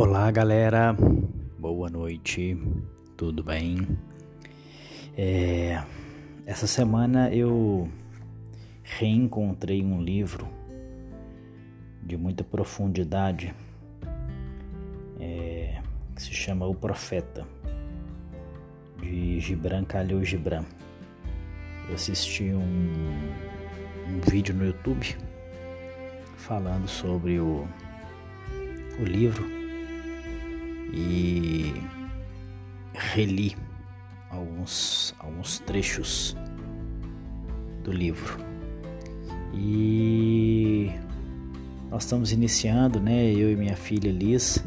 Olá, galera. Boa noite. Tudo bem? É, essa semana eu reencontrei um livro de muita profundidade é, que se chama O Profeta de Gibran Khalil Gibran. Eu assisti um, um vídeo no YouTube falando sobre o, o livro e reli alguns, alguns trechos do livro. E nós estamos iniciando, né, eu e minha filha Liz,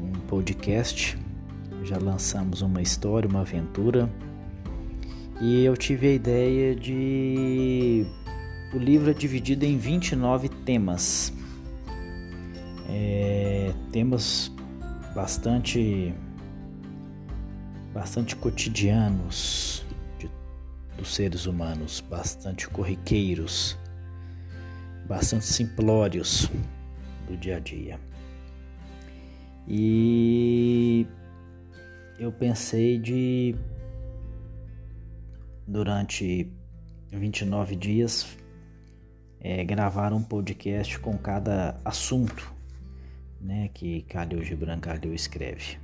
um podcast. Já lançamos uma história, uma aventura. E eu tive a ideia de. O livro é dividido em 29 temas. É, temas bastante bastante cotidianos de, dos seres humanos, bastante corriqueiros, bastante simplórios do dia a dia. E eu pensei de durante 29 dias é, gravar um podcast com cada assunto né, que Khalil Gibran Khalil escreve.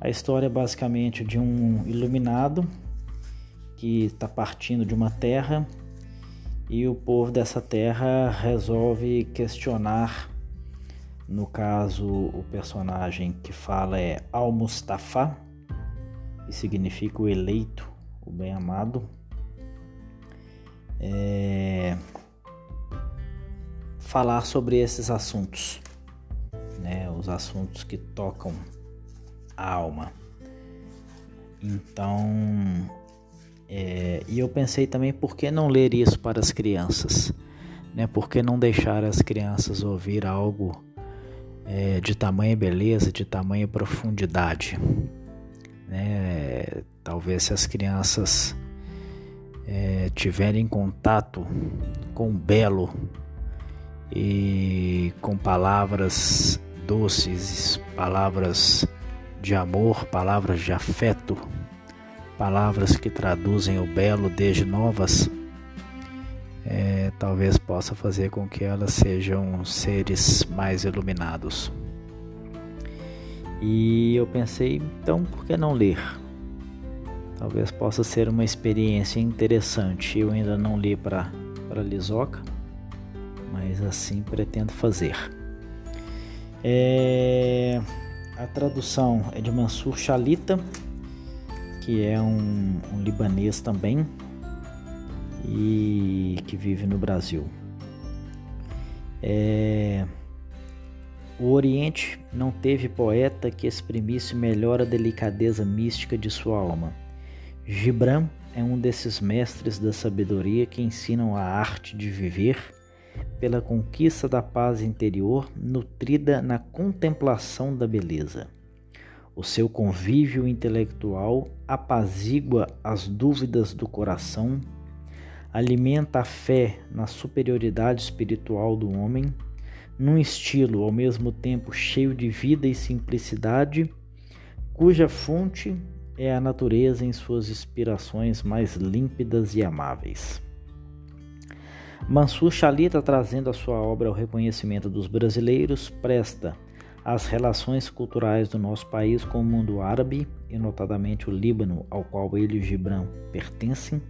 A história é basicamente de um iluminado que está partindo de uma terra e o povo dessa terra resolve questionar. No caso, o personagem que fala é Al-Mustafa, que significa o eleito, o bem-amado. É... Falar sobre esses assuntos os assuntos que tocam a alma. Então, é, e eu pensei também por que não ler isso para as crianças, né? Por que não deixar as crianças ouvir algo é, de tamanha beleza, de tamanha profundidade, né? Talvez se as crianças é, tiverem contato com o belo e com palavras doces, palavras de amor, palavras de afeto, palavras que traduzem o belo desde novas, é, talvez possa fazer com que elas sejam seres mais iluminados. E eu pensei, então por que não ler? Talvez possa ser uma experiência interessante. Eu ainda não li para Lisoca, mas assim pretendo fazer. É, a tradução é de Mansur Shalita, que é um, um libanês também e que vive no Brasil. É, o Oriente não teve poeta que exprimisse melhor a delicadeza mística de sua alma. Gibran é um desses mestres da sabedoria que ensinam a arte de viver pela conquista da paz interior nutrida na contemplação da beleza. O seu convívio intelectual apazigua as dúvidas do coração, alimenta a fé na superioridade espiritual do homem, num estilo ao mesmo tempo cheio de vida e simplicidade, cuja fonte é a natureza em suas inspirações mais límpidas e amáveis. Mansur Shalita, trazendo a sua obra ao reconhecimento dos brasileiros, presta às relações culturais do nosso país com o mundo árabe, e notadamente o Líbano, ao qual ele e Gibran pertencem,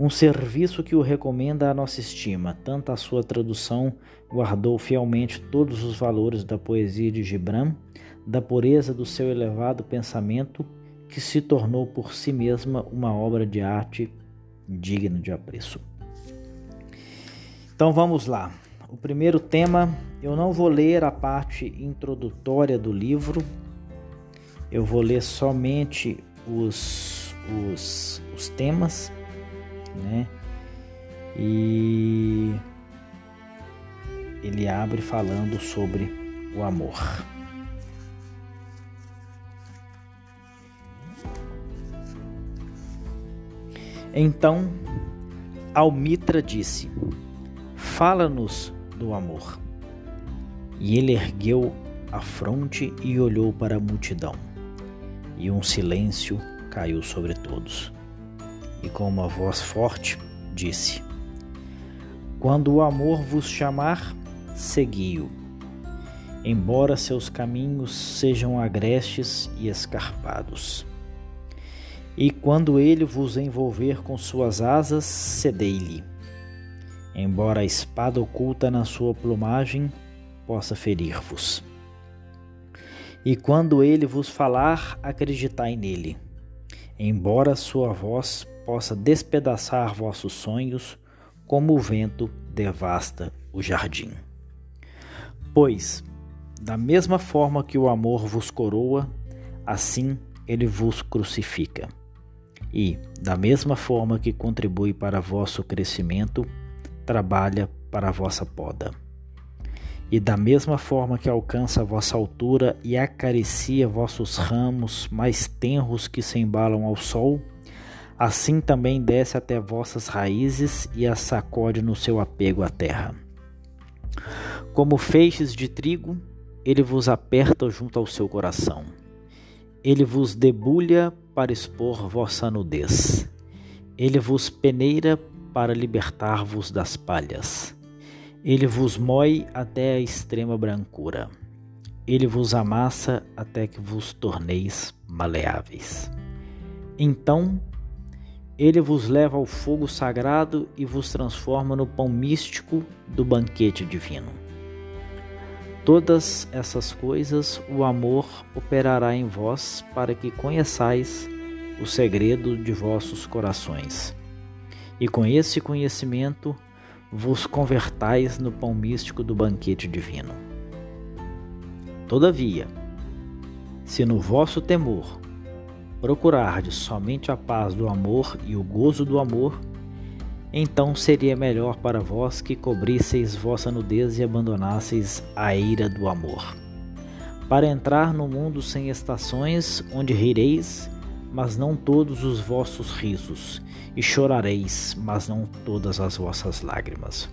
um serviço que o recomenda à nossa estima. Tanto a sua tradução guardou fielmente todos os valores da poesia de Gibran, da pureza do seu elevado pensamento, que se tornou por si mesma uma obra de arte digna de apreço. Então vamos lá. O primeiro tema, eu não vou ler a parte introdutória do livro, eu vou ler somente os, os, os temas, né? E ele abre falando sobre o amor. Então, Almitra disse: Fala-nos do amor. E ele ergueu a fronte e olhou para a multidão. E um silêncio caiu sobre todos. E com uma voz forte disse: Quando o amor vos chamar, segui-o. Embora seus caminhos sejam agrestes e escarpados. E quando ele vos envolver com suas asas, cedei-lhe. Embora a espada oculta na sua plumagem possa ferir-vos. E quando ele vos falar, acreditai nele. Embora sua voz possa despedaçar vossos sonhos, como o vento devasta o jardim. Pois, da mesma forma que o amor vos coroa, assim ele vos crucifica. E, da mesma forma que contribui para vosso crescimento, trabalha para a vossa poda. E da mesma forma que alcança a vossa altura e acaricia vossos ramos mais tenros que se embalam ao sol, assim também desce até vossas raízes e as sacode no seu apego à terra. Como feixes de trigo, ele vos aperta junto ao seu coração. Ele vos debulha para expor vossa nudez. Ele vos peneira para libertar-vos das palhas. Ele vos moe até a extrema brancura. Ele vos amassa até que vos torneis maleáveis. Então, ele vos leva ao fogo sagrado e vos transforma no pão místico do banquete divino. Todas essas coisas o amor operará em vós para que conheçais o segredo de vossos corações. E com esse conhecimento, vos convertais no pão místico do banquete divino. Todavia, se no vosso temor procurardes somente a paz do amor e o gozo do amor, então seria melhor para vós que cobrisseis vossa nudez e abandonasseis a ira do amor, para entrar no mundo sem estações, onde rireis, mas não todos os vossos risos, e chorareis, mas não todas as vossas lágrimas.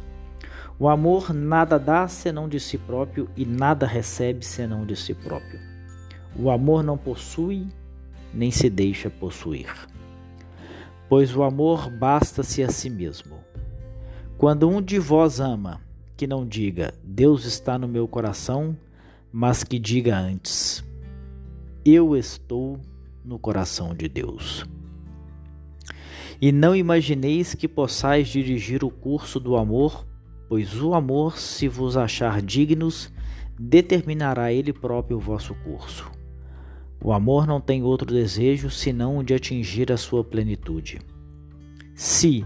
O amor nada dá senão de si próprio e nada recebe senão de si próprio. O amor não possui nem se deixa possuir. Pois o amor basta-se a si mesmo. Quando um de vós ama, que não diga Deus está no meu coração, mas que diga antes Eu estou no coração de Deus. E não imagineis que possais dirigir o curso do amor, pois o amor, se vos achar dignos, determinará ele próprio o vosso curso. O amor não tem outro desejo senão o de atingir a sua plenitude. Se,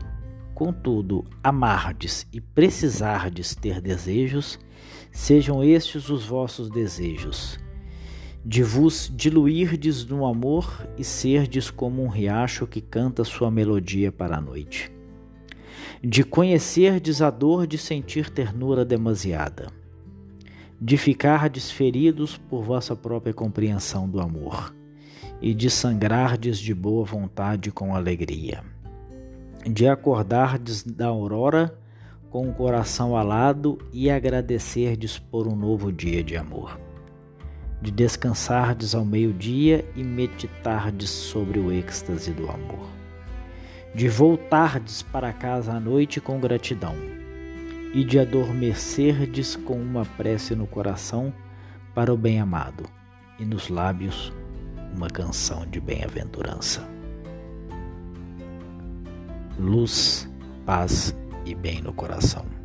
contudo, amardes e precisardes ter desejos, sejam estes os vossos desejos de vos diluirdes no amor e serdes como um riacho que canta sua melodia para a noite, de conhecerdes a dor de sentir ternura demasiada, de ficardes feridos por vossa própria compreensão do amor, e de sangrardes de boa vontade com alegria, de acordardes da aurora com o coração alado e agradecerdes por um novo dia de amor de descansardes ao meio-dia e meditardes sobre o êxtase do amor, de voltardes para casa à noite com gratidão e de adormecerdes com uma prece no coração para o bem-amado e nos lábios uma canção de bem-aventurança. Luz, paz e bem no coração.